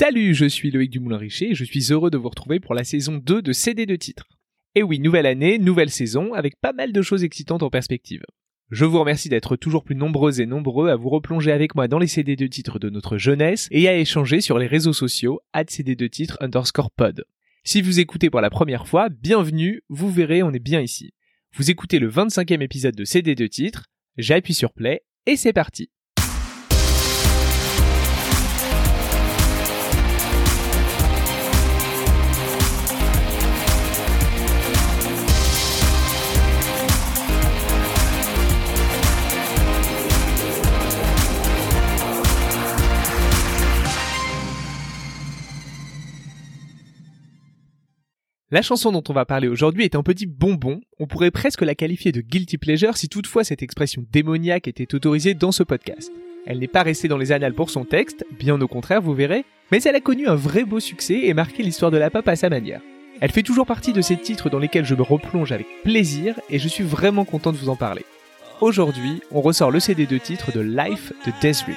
Salut, je suis Loïc Dumoulin-Richer et je suis heureux de vous retrouver pour la saison 2 de CD de titres. Et oui, nouvelle année, nouvelle saison, avec pas mal de choses excitantes en perspective. Je vous remercie d'être toujours plus nombreux et nombreux à vous replonger avec moi dans les CD de titres de notre jeunesse et à échanger sur les réseaux sociaux CD de titres underscore pod. Si vous écoutez pour la première fois, bienvenue, vous verrez, on est bien ici. Vous écoutez le 25e épisode de CD de titres, j'appuie sur play et c'est parti. La chanson dont on va parler aujourd'hui est un petit bonbon, on pourrait presque la qualifier de guilty pleasure si toutefois cette expression démoniaque était autorisée dans ce podcast. Elle n'est pas restée dans les annales pour son texte, bien au contraire vous verrez, mais elle a connu un vrai beau succès et marqué l'histoire de la pop à sa manière. Elle fait toujours partie de ces titres dans lesquels je me replonge avec plaisir et je suis vraiment content de vous en parler. Aujourd'hui, on ressort le CD de titre de Life de Desiree.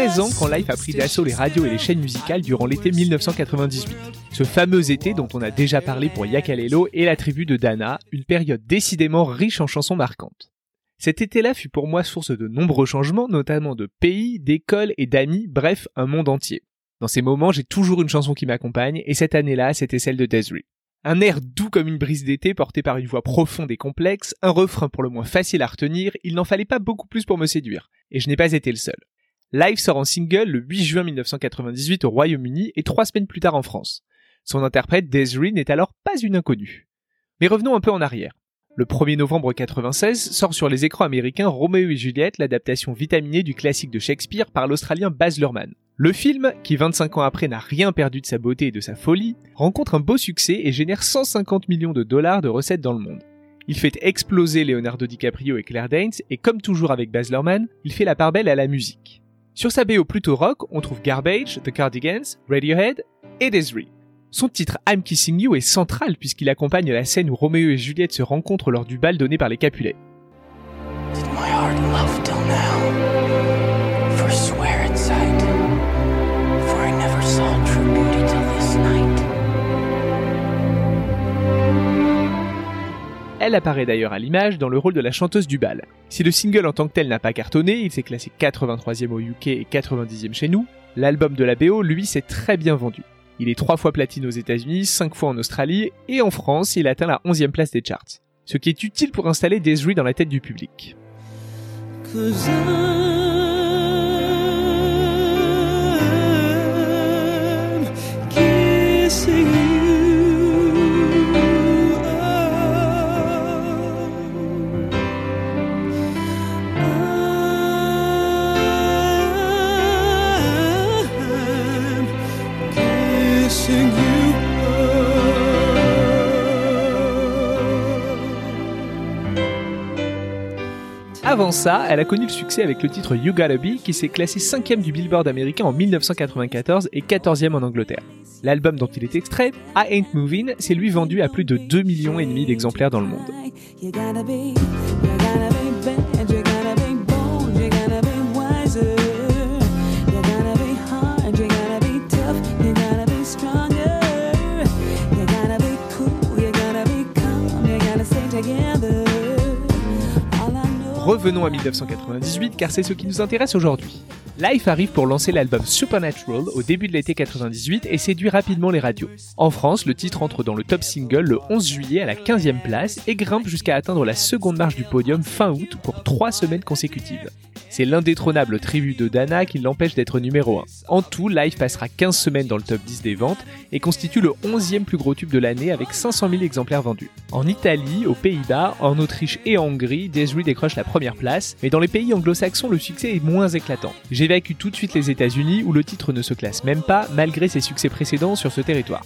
13 ans quand Life a pris d'assaut les radios et les chaînes musicales durant l'été 1998. Ce fameux été dont on a déjà parlé pour Yakalelo et la tribu de Dana, une période décidément riche en chansons marquantes. Cet été-là fut pour moi source de nombreux changements, notamment de pays, d'écoles et d'amis, bref, un monde entier. Dans ces moments, j'ai toujours une chanson qui m'accompagne, et cette année-là, c'était celle de Desiree. Un air doux comme une brise d'été porté par une voix profonde et complexe, un refrain pour le moins facile à retenir, il n'en fallait pas beaucoup plus pour me séduire, et je n'ai pas été le seul. Live sort en single le 8 juin 1998 au Royaume-Uni et trois semaines plus tard en France. Son interprète Desiree n'est alors pas une inconnue. Mais revenons un peu en arrière. Le 1er novembre 1996 sort sur les écrans américains Roméo et Juliette, l'adaptation vitaminée du classique de Shakespeare par l'Australien Baz Luhrmann. Le film, qui 25 ans après n'a rien perdu de sa beauté et de sa folie, rencontre un beau succès et génère 150 millions de dollars de recettes dans le monde. Il fait exploser Leonardo DiCaprio et Claire Danes et comme toujours avec Baz Luhrmann, il fait la part belle à la musique. Sur sa BO plutôt rock, on trouve Garbage, The Cardigans, Radiohead et Desiree. Son titre I'm Kissing You est central puisqu'il accompagne la scène où Roméo et Juliette se rencontrent lors du bal donné par les Capulets. Elle apparaît d'ailleurs à l'image dans le rôle de la chanteuse du bal. Si le single en tant que tel n'a pas cartonné, il s'est classé 83e au UK et 90e chez nous, l'album de la BO, lui, s'est très bien vendu. Il est 3 fois platine aux États-Unis, 5 fois en Australie, et en France, il atteint la 11e place des charts. Ce qui est utile pour installer Desiree dans la tête du public. Avant ça, elle a connu le succès avec le titre You Gotta Be qui s'est classé 5ème du Billboard américain en 1994 et 14ème en Angleterre. L'album dont il est extrait, I Ain't Moving, s'est lui vendu à plus de 2 millions et demi d'exemplaires dans le monde. Revenons à 1998 car c'est ce qui nous intéresse aujourd'hui. Life arrive pour lancer l'album Supernatural au début de l'été 98 et séduit rapidement les radios. En France, le titre entre dans le top single le 11 juillet à la 15e place et grimpe jusqu'à atteindre la seconde marche du podium fin août pour 3 semaines consécutives. C'est l'indétrônable tribu de Dana qui l'empêche d'être numéro 1. En tout, Live passera 15 semaines dans le top 10 des ventes et constitue le 11e plus gros tube de l'année avec 500 000 exemplaires vendus. En Italie, aux Pays-Bas, en Autriche et en Hongrie, Desiree décroche la première place, mais dans les pays anglo-saxons, le succès est moins éclatant. J'évacue tout de suite les États-Unis où le titre ne se classe même pas malgré ses succès précédents sur ce territoire.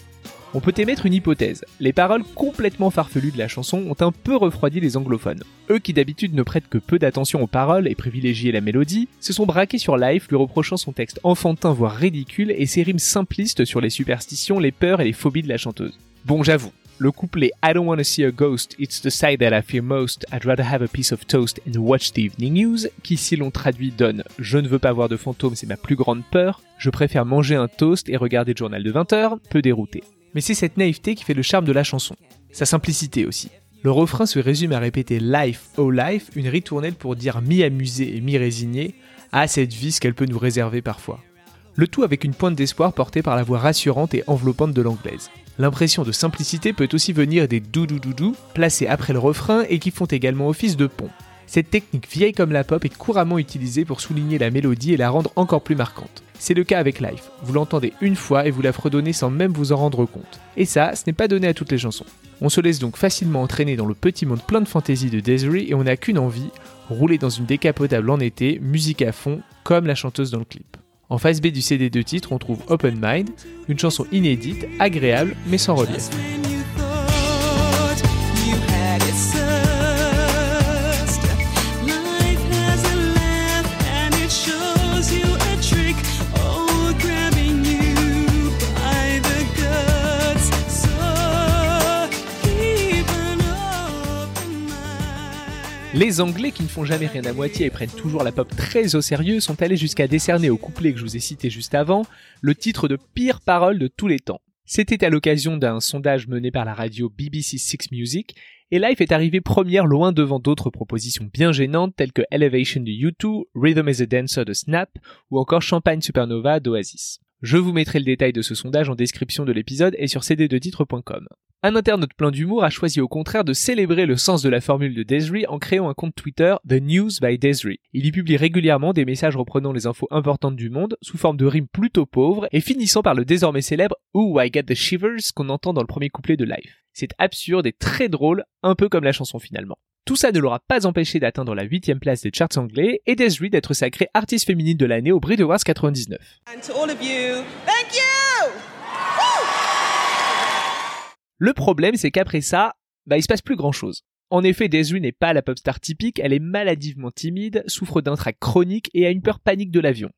On peut émettre une hypothèse. Les paroles complètement farfelues de la chanson ont un peu refroidi les anglophones. Eux qui d'habitude ne prêtent que peu d'attention aux paroles et privilégient la mélodie, se sont braqués sur Life lui reprochant son texte enfantin voire ridicule et ses rimes simplistes sur les superstitions, les peurs et les phobies de la chanteuse. Bon j'avoue, le couplet I don't wanna see a ghost, it's the side that I fear most, I'd rather have a piece of toast and watch the evening news, qui si l'on traduit donne Je ne veux pas voir de fantômes, c'est ma plus grande peur, je préfère manger un toast et regarder le journal de 20 heures, peu dérouté mais c'est cette naïveté qui fait le charme de la chanson. Sa simplicité aussi. Le refrain se résume à répéter Life, oh life, une ritournelle pour dire mi-amusé et mi-résigné à cette vie ce qu'elle peut nous réserver parfois. Le tout avec une pointe d'espoir portée par la voix rassurante et enveloppante de l'anglaise. L'impression de simplicité peut aussi venir des dou-dou-dou-dou placés après le refrain et qui font également office de pont. Cette technique vieille comme la pop est couramment utilisée pour souligner la mélodie et la rendre encore plus marquante. C'est le cas avec Life. Vous l'entendez une fois et vous la fredonnez sans même vous en rendre compte. Et ça, ce n'est pas donné à toutes les chansons. On se laisse donc facilement entraîner dans le petit monde plein de fantaisie de Desiree et on n'a qu'une envie, rouler dans une décapotable en été, musique à fond, comme la chanteuse dans le clip. En face B du CD de titre, on trouve Open Mind, une chanson inédite, agréable mais sans relief. Les Anglais qui ne font jamais rien à moitié et prennent toujours la pop très au sérieux sont allés jusqu'à décerner au couplet que je vous ai cité juste avant le titre de pire parole de tous les temps. C'était à l'occasion d'un sondage mené par la radio BBC Six Music, et Life est arrivé première loin devant d'autres propositions bien gênantes telles que Elevation de U2, Rhythm is a Dancer de Snap ou encore Champagne Supernova d'Oasis. Je vous mettrai le détail de ce sondage en description de l'épisode et sur cd2titre.com. Un internaute plein d'humour a choisi au contraire de célébrer le sens de la formule de Desiree en créant un compte Twitter The News by Desiree. Il y publie régulièrement des messages reprenant les infos importantes du monde sous forme de rimes plutôt pauvres et finissant par le désormais célèbre Ooh I Get the Shivers qu'on entend dans le premier couplet de Life. C'est absurde et très drôle, un peu comme la chanson finalement. Tout ça ne l'aura pas empêché d'atteindre la 8 place des charts anglais et Desiree d'être sacrée artiste féminine de l'année au Brit Awards 99. Le problème, c'est qu'après ça, bah, il se passe plus grand chose. En effet, Desiree n'est pas la pop star typique, elle est maladivement timide, souffre d'un trac chronique et a une peur panique de l'avion.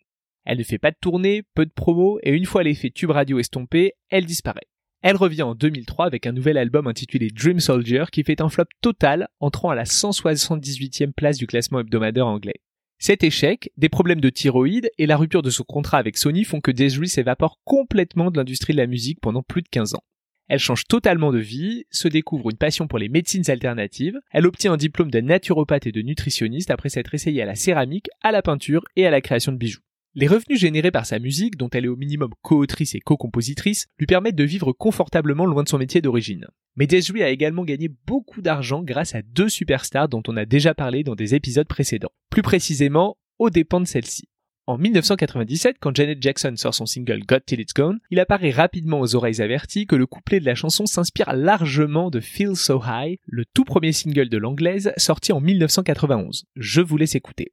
Elle ne fait pas de tournée, peu de promos, et une fois l'effet tube radio estompé, elle disparaît. Elle revient en 2003 avec un nouvel album intitulé Dream Soldier qui fait un flop total, entrant à la 178e place du classement hebdomadaire anglais. Cet échec, des problèmes de thyroïde et la rupture de son contrat avec Sony font que Desiree s'évapore complètement de l'industrie de la musique pendant plus de 15 ans. Elle change totalement de vie, se découvre une passion pour les médecines alternatives, elle obtient un diplôme de naturopathe et de nutritionniste après s'être essayée à la céramique, à la peinture et à la création de bijoux. Les revenus générés par sa musique, dont elle est au minimum co-autrice et co-compositrice, lui permettent de vivre confortablement loin de son métier d'origine. Mais Desiree a également gagné beaucoup d'argent grâce à deux superstars dont on a déjà parlé dans des épisodes précédents. Plus précisément, aux dépens de celle-ci. En 1997, quand Janet Jackson sort son single Got Till It's Gone, il apparaît rapidement aux oreilles averties que le couplet de la chanson s'inspire largement de Feel So High, le tout premier single de l'anglaise sorti en 1991. Je vous laisse écouter.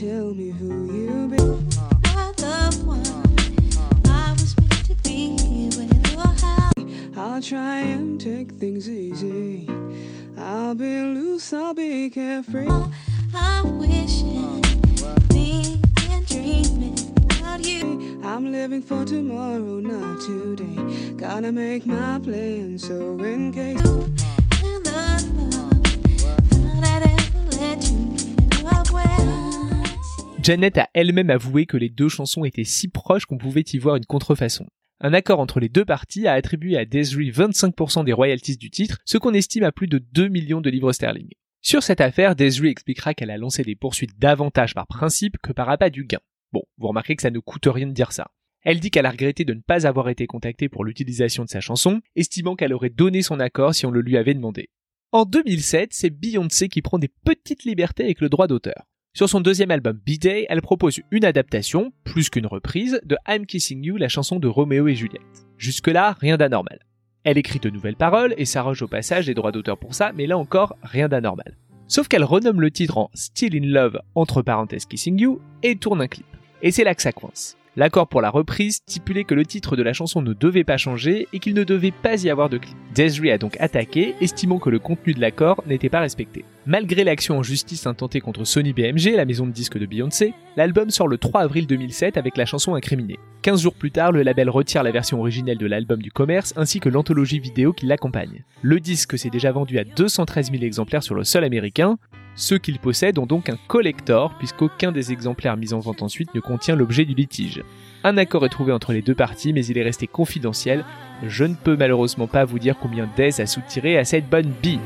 tell me who you be. My loved one, I was meant to be with you're. I'll try and take things easy. I'll be loose, I'll be carefree. I'm wishing, thinking, dreaming about you. I'm living for tomorrow, not today. Gotta make my plan so in case. You and the love that ever let you in my. Janet a elle-même avoué que les deux chansons étaient si proches qu'on pouvait y voir une contrefaçon. Un accord entre les deux parties a attribué à Desiree 25% des royalties du titre, ce qu'on estime à plus de 2 millions de livres sterling. Sur cette affaire, Desiree expliquera qu'elle a lancé des poursuites davantage par principe que par appât du gain. Bon, vous remarquez que ça ne coûte rien de dire ça. Elle dit qu'elle a regretté de ne pas avoir été contactée pour l'utilisation de sa chanson, estimant qu'elle aurait donné son accord si on le lui avait demandé. En 2007, c'est Beyoncé qui prend des petites libertés avec le droit d'auteur. Sur son deuxième album B-Day, elle propose une adaptation, plus qu'une reprise, de I'm Kissing You, la chanson de Roméo et Juliette. Jusque-là, rien d'anormal. Elle écrit de nouvelles paroles et s'arroge au passage des droits d'auteur pour ça, mais là encore, rien d'anormal. Sauf qu'elle renomme le titre en Still in Love, entre parenthèses Kissing You, et tourne un clip. Et c'est là que ça coince. L'accord pour la reprise stipulait que le titre de la chanson ne devait pas changer et qu'il ne devait pas y avoir de clip. Desiree a donc attaqué, estimant que le contenu de l'accord n'était pas respecté. Malgré l'action en justice intentée contre Sony BMG, la maison de disques de Beyoncé, l'album sort le 3 avril 2007 avec la chanson incriminée. 15 jours plus tard, le label retire la version originelle de l'album du commerce ainsi que l'anthologie vidéo qui l'accompagne. Le disque s'est déjà vendu à 213 000 exemplaires sur le sol américain, ceux qu'il possède ont donc un collector, puisqu'aucun des exemplaires mis en vente ensuite ne contient l'objet du litige. Un accord est trouvé entre les deux parties, mais il est resté confidentiel. Je ne peux malheureusement pas vous dire combien d'aise a soutiré à cette bonne bille.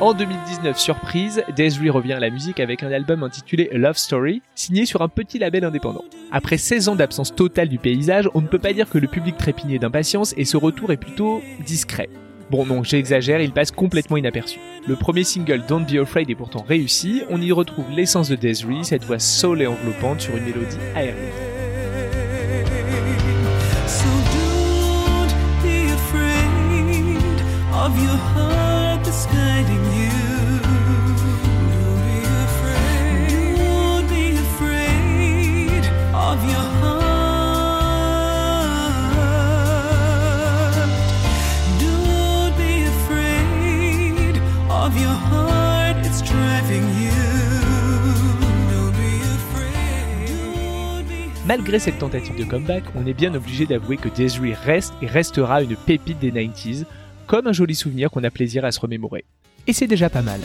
En 2019, surprise, Desiree revient à la musique avec un album intitulé Love Story, signé sur un petit label indépendant. Après 16 ans d'absence totale du paysage, on ne peut pas dire que le public trépignait d'impatience et ce retour est plutôt discret. Bon non, j'exagère, il passe complètement inaperçu. Le premier single Don't Be Afraid est pourtant réussi, on y retrouve l'essence de Desiree, cette voix soul et enveloppante sur une mélodie aérienne. Malgré cette tentative de comeback, on est bien obligé d'avouer que Desiree reste et restera une pépite des 90s, comme un joli souvenir qu'on a plaisir à se remémorer. Et c'est déjà pas mal.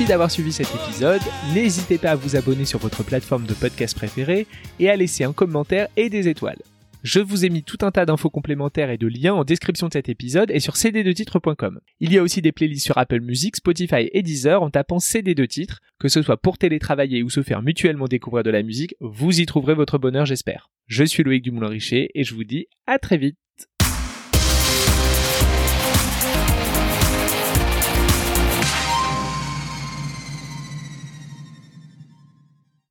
Merci d'avoir suivi cet épisode. N'hésitez pas à vous abonner sur votre plateforme de podcast préférée et à laisser un commentaire et des étoiles. Je vous ai mis tout un tas d'infos complémentaires et de liens en description de cet épisode et sur cd2titres.com. Il y a aussi des playlists sur Apple Music, Spotify et Deezer en tapant CD2 titres, que ce soit pour télétravailler ou se faire mutuellement découvrir de la musique, vous y trouverez votre bonheur j'espère. Je suis Loïc Dumoulin-Richer et je vous dis à très vite.